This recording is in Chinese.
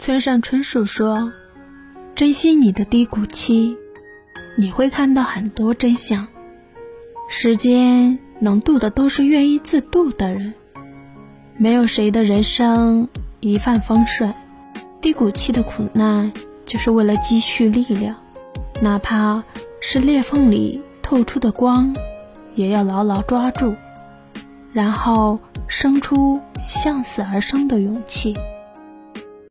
村上春树说珍惜你的低谷期你会看到很多真相。时间能渡的都是愿意自渡的人没有谁的人生一帆风顺。低谷期的苦难就是为了积蓄力量哪怕是裂缝里透出的光也要牢牢抓住然后生出向死而生的勇气。